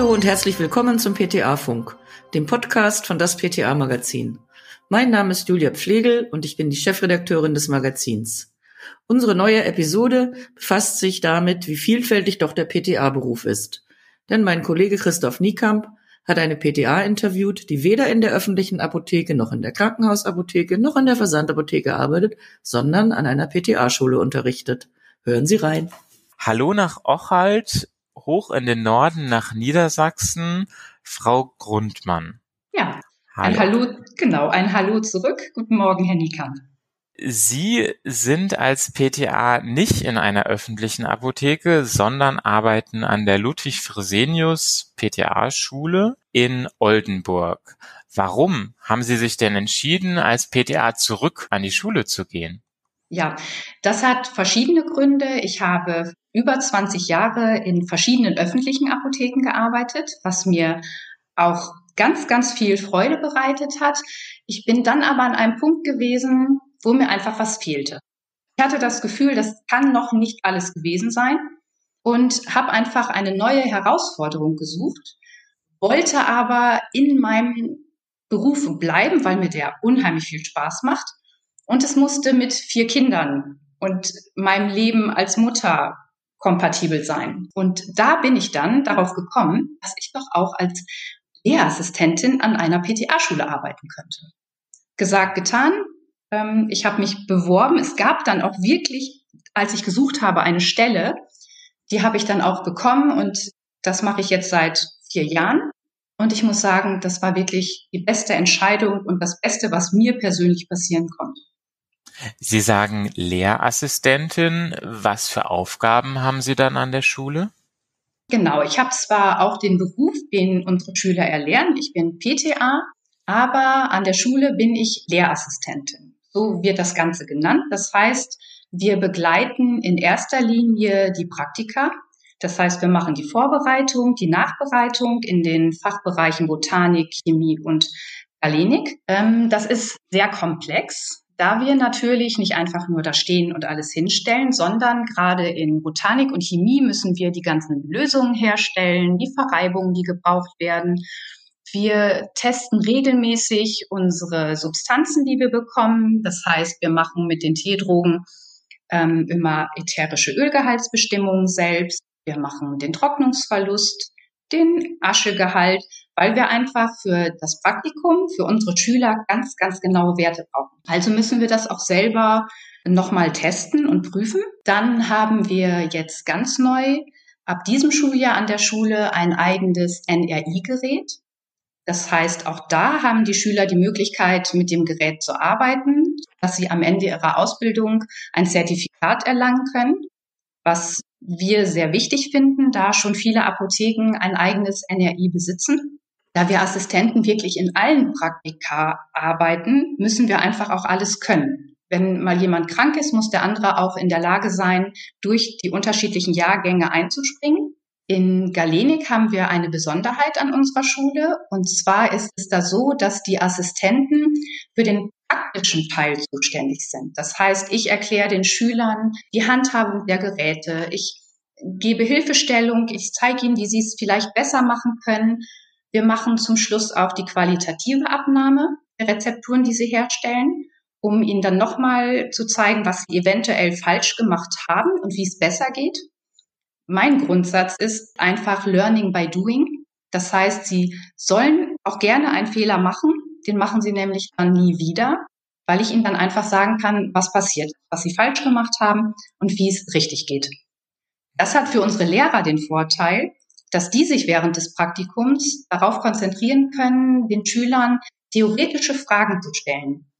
Hallo und herzlich willkommen zum PTA-Funk, dem Podcast von das PTA-Magazin. Mein Name ist Julia Pflegel und ich bin die Chefredakteurin des Magazins. Unsere neue Episode befasst sich damit, wie vielfältig doch der PTA-Beruf ist. Denn mein Kollege Christoph Niekamp hat eine PTA interviewt, die weder in der öffentlichen Apotheke noch in der Krankenhausapotheke noch in der Versandapotheke arbeitet, sondern an einer PTA-Schule unterrichtet. Hören Sie rein. Hallo nach Ochalt, hoch in den Norden nach Niedersachsen, Frau Grundmann. Ja, Hallo. ein Hallo, genau, ein Hallo zurück. Guten Morgen, Herr Niekamp. Sie sind als PTA nicht in einer öffentlichen Apotheke, sondern arbeiten an der Ludwig Fresenius PTA-Schule in Oldenburg. Warum haben Sie sich denn entschieden, als PTA zurück an die Schule zu gehen? Ja, das hat verschiedene Gründe. Ich habe über 20 Jahre in verschiedenen öffentlichen Apotheken gearbeitet, was mir auch ganz, ganz viel Freude bereitet hat. Ich bin dann aber an einem Punkt gewesen, wo mir einfach was fehlte. Ich hatte das Gefühl, das kann noch nicht alles gewesen sein und habe einfach eine neue Herausforderung gesucht, wollte aber in meinem Beruf bleiben, weil mir der unheimlich viel Spaß macht. Und es musste mit vier Kindern und meinem Leben als Mutter kompatibel sein. Und da bin ich dann darauf gekommen, dass ich doch auch als Lehrassistentin an einer PTA-Schule arbeiten könnte. Gesagt, getan. Ähm, ich habe mich beworben. Es gab dann auch wirklich, als ich gesucht habe, eine Stelle, die habe ich dann auch bekommen und das mache ich jetzt seit vier Jahren. Und ich muss sagen, das war wirklich die beste Entscheidung und das Beste, was mir persönlich passieren konnte. Sie sagen Lehrassistentin. Was für Aufgaben haben Sie dann an der Schule? Genau, ich habe zwar auch den Beruf, den unsere Schüler erlernen. Ich bin PTA, aber an der Schule bin ich Lehrassistentin. So wird das Ganze genannt. Das heißt, wir begleiten in erster Linie die Praktika. Das heißt, wir machen die Vorbereitung, die Nachbereitung in den Fachbereichen Botanik, Chemie und Galenik. Ähm, das ist sehr komplex da wir natürlich nicht einfach nur da stehen und alles hinstellen, sondern gerade in Botanik und Chemie müssen wir die ganzen Lösungen herstellen, die Verreibungen, die gebraucht werden. Wir testen regelmäßig unsere Substanzen, die wir bekommen. Das heißt, wir machen mit den Teedrogen ähm, immer ätherische Ölgehaltsbestimmungen selbst. Wir machen den Trocknungsverlust, den Aschegehalt, weil wir einfach für das Praktikum, für unsere Schüler ganz, ganz genaue Werte brauchen. Also müssen wir das auch selber nochmal testen und prüfen. Dann haben wir jetzt ganz neu ab diesem Schuljahr an der Schule ein eigenes NRI-Gerät. Das heißt, auch da haben die Schüler die Möglichkeit, mit dem Gerät zu arbeiten, dass sie am Ende ihrer Ausbildung ein Zertifikat erlangen können, was wir sehr wichtig finden, da schon viele Apotheken ein eigenes NRI besitzen. Da wir Assistenten wirklich in allen Praktika arbeiten, müssen wir einfach auch alles können. Wenn mal jemand krank ist, muss der andere auch in der Lage sein, durch die unterschiedlichen Jahrgänge einzuspringen. In Galenik haben wir eine Besonderheit an unserer Schule. Und zwar ist es da so, dass die Assistenten für den praktischen Teil zuständig sind. Das heißt, ich erkläre den Schülern die Handhabung der Geräte. Ich gebe Hilfestellung. Ich zeige ihnen, wie sie es vielleicht besser machen können. Wir machen zum Schluss auch die qualitative Abnahme der Rezepturen, die sie herstellen, um ihnen dann nochmal zu zeigen, was sie eventuell falsch gemacht haben und wie es besser geht. Mein Grundsatz ist einfach Learning by Doing. Das heißt, sie sollen auch gerne einen Fehler machen. Den machen sie nämlich dann nie wieder, weil ich ihnen dann einfach sagen kann, was passiert, was sie falsch gemacht haben und wie es richtig geht. Das hat für unsere Lehrer den Vorteil, dass die sich während des Praktikums darauf konzentrieren können, den Schülern theoretische Fragen zu stellen.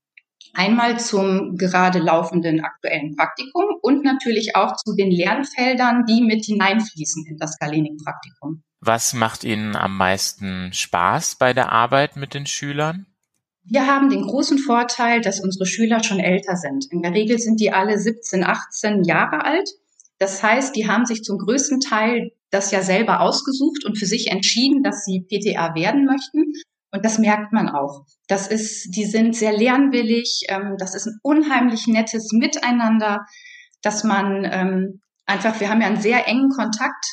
Einmal zum gerade laufenden aktuellen Praktikum und natürlich auch zu den Lernfeldern, die mit hineinfließen in das Galenik-Praktikum. Was macht Ihnen am meisten Spaß bei der Arbeit mit den Schülern? Wir haben den großen Vorteil, dass unsere Schüler schon älter sind. In der Regel sind die alle 17, 18 Jahre alt. Das heißt, die haben sich zum größten Teil das ja selber ausgesucht und für sich entschieden, dass sie PTA werden möchten. Und das merkt man auch. Das ist, die sind sehr lernwillig. Ähm, das ist ein unheimlich nettes Miteinander, dass man ähm, einfach, wir haben ja einen sehr engen Kontakt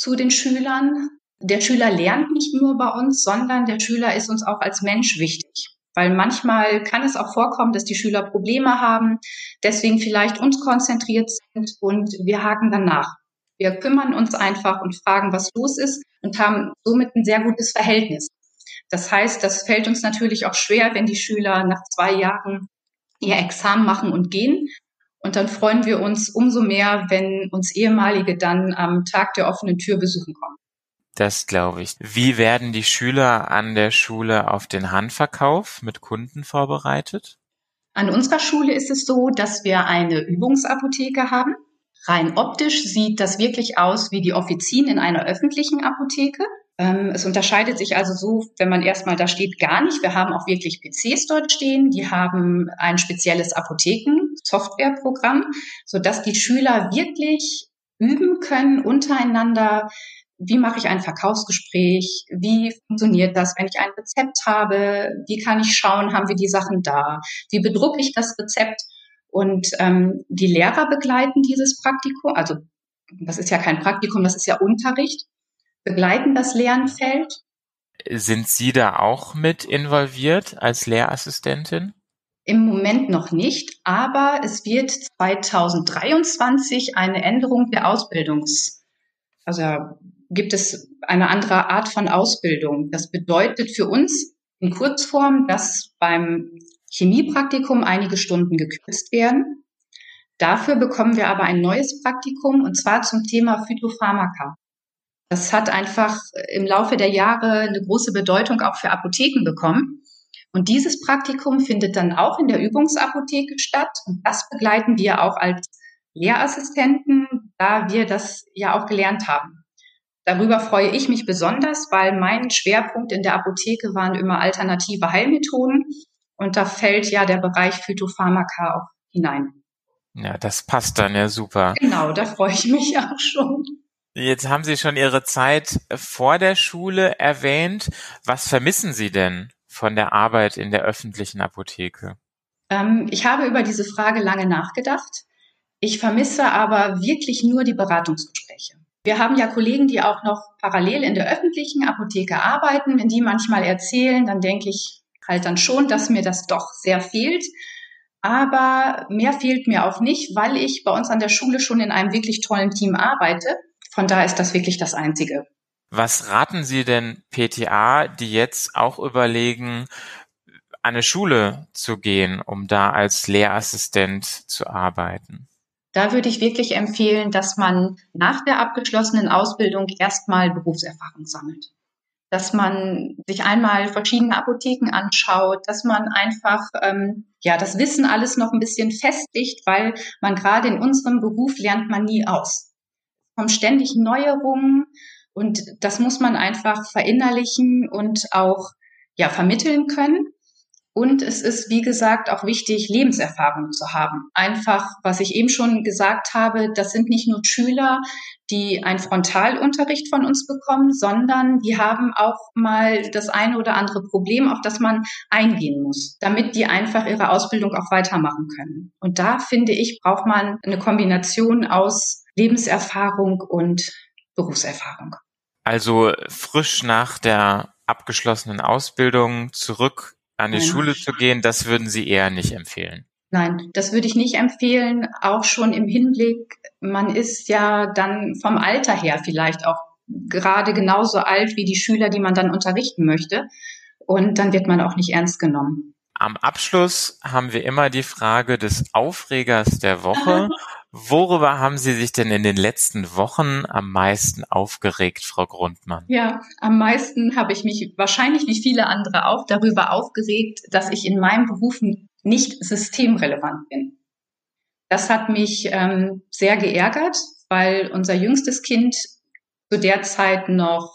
zu den Schülern. Der Schüler lernt nicht nur bei uns, sondern der Schüler ist uns auch als Mensch wichtig. Weil manchmal kann es auch vorkommen, dass die Schüler Probleme haben, deswegen vielleicht uns konzentriert sind und wir haken dann nach. Wir kümmern uns einfach und fragen, was los ist und haben somit ein sehr gutes Verhältnis. Das heißt, das fällt uns natürlich auch schwer, wenn die Schüler nach zwei Jahren ihr Examen machen und gehen. Und dann freuen wir uns umso mehr, wenn uns ehemalige dann am Tag der offenen Tür besuchen kommen. Das glaube ich. Wie werden die Schüler an der Schule auf den Handverkauf mit Kunden vorbereitet? An unserer Schule ist es so, dass wir eine Übungsapotheke haben. Rein optisch sieht das wirklich aus wie die Offizien in einer öffentlichen Apotheke. Ähm, es unterscheidet sich also so, wenn man erstmal da steht, gar nicht. Wir haben auch wirklich PCs dort stehen. Die haben ein spezielles Apotheken-Softwareprogramm, sodass die Schüler wirklich üben können untereinander, wie mache ich ein Verkaufsgespräch, wie funktioniert das, wenn ich ein Rezept habe, wie kann ich schauen, haben wir die Sachen da, wie bedrucke ich das Rezept? Und ähm, die Lehrer begleiten dieses Praktikum, also das ist ja kein Praktikum, das ist ja Unterricht, begleiten das Lernfeld. Sind Sie da auch mit involviert als Lehrassistentin? Im Moment noch nicht, aber es wird 2023 eine Änderung der Ausbildungs, also gibt es eine andere Art von Ausbildung. Das bedeutet für uns in Kurzform, dass beim Chemiepraktikum einige Stunden gekürzt werden. Dafür bekommen wir aber ein neues Praktikum und zwar zum Thema Phytopharmaka. Das hat einfach im Laufe der Jahre eine große Bedeutung auch für Apotheken bekommen. Und dieses Praktikum findet dann auch in der Übungsapotheke statt. Und das begleiten wir auch als Lehrassistenten, da wir das ja auch gelernt haben. Darüber freue ich mich besonders, weil mein Schwerpunkt in der Apotheke waren immer alternative Heilmethoden und da fällt ja der Bereich Phytopharmaka auch hinein. Ja, das passt dann ja super. Genau, da freue ich mich auch schon. Jetzt haben Sie schon Ihre Zeit vor der Schule erwähnt. Was vermissen Sie denn von der Arbeit in der öffentlichen Apotheke? Ähm, ich habe über diese Frage lange nachgedacht. Ich vermisse aber wirklich nur die Beratungsgespräche. Wir haben ja Kollegen, die auch noch parallel in der öffentlichen Apotheke arbeiten. Wenn die manchmal erzählen, dann denke ich halt dann schon, dass mir das doch sehr fehlt. Aber mehr fehlt mir auch nicht, weil ich bei uns an der Schule schon in einem wirklich tollen Team arbeite. Von da ist das wirklich das Einzige. Was raten Sie denn PTA, die jetzt auch überlegen, an eine Schule zu gehen, um da als Lehrassistent zu arbeiten? Da würde ich wirklich empfehlen, dass man nach der abgeschlossenen Ausbildung erstmal Berufserfahrung sammelt. Dass man sich einmal verschiedene Apotheken anschaut, dass man einfach ähm, ja das Wissen alles noch ein bisschen festigt, weil man gerade in unserem Beruf lernt man nie aus. Kommen ständig Neuerungen und das muss man einfach verinnerlichen und auch ja vermitteln können. Und es ist, wie gesagt, auch wichtig, Lebenserfahrung zu haben. Einfach, was ich eben schon gesagt habe, das sind nicht nur Schüler, die einen Frontalunterricht von uns bekommen, sondern die haben auch mal das eine oder andere Problem, auf das man eingehen muss, damit die einfach ihre Ausbildung auch weitermachen können. Und da finde ich, braucht man eine Kombination aus Lebenserfahrung und Berufserfahrung. Also frisch nach der abgeschlossenen Ausbildung zurück an die Nein. Schule zu gehen, das würden Sie eher nicht empfehlen. Nein, das würde ich nicht empfehlen, auch schon im Hinblick, man ist ja dann vom Alter her vielleicht auch gerade genauso alt wie die Schüler, die man dann unterrichten möchte. Und dann wird man auch nicht ernst genommen. Am Abschluss haben wir immer die Frage des Aufregers der Woche. Worüber haben Sie sich denn in den letzten Wochen am meisten aufgeregt, Frau Grundmann? Ja, am meisten habe ich mich wahrscheinlich wie viele andere auch darüber aufgeregt, dass ich in meinem Beruf nicht systemrelevant bin. Das hat mich ähm, sehr geärgert, weil unser jüngstes Kind zu der Zeit noch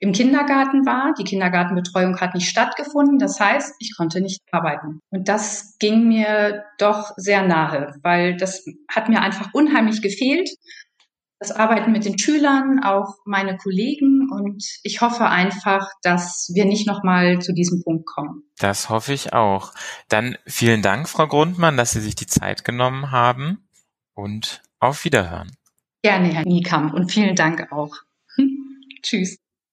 im Kindergarten war. Die Kindergartenbetreuung hat nicht stattgefunden. Das heißt, ich konnte nicht arbeiten. Und das ging mir doch sehr nahe, weil das hat mir einfach unheimlich gefehlt. Das Arbeiten mit den Schülern, auch meine Kollegen und ich hoffe einfach, dass wir nicht nochmal zu diesem Punkt kommen. Das hoffe ich auch. Dann vielen Dank, Frau Grundmann, dass Sie sich die Zeit genommen haben und auf Wiederhören. Gerne, Herr Niekamp und vielen Dank auch. Tschüss.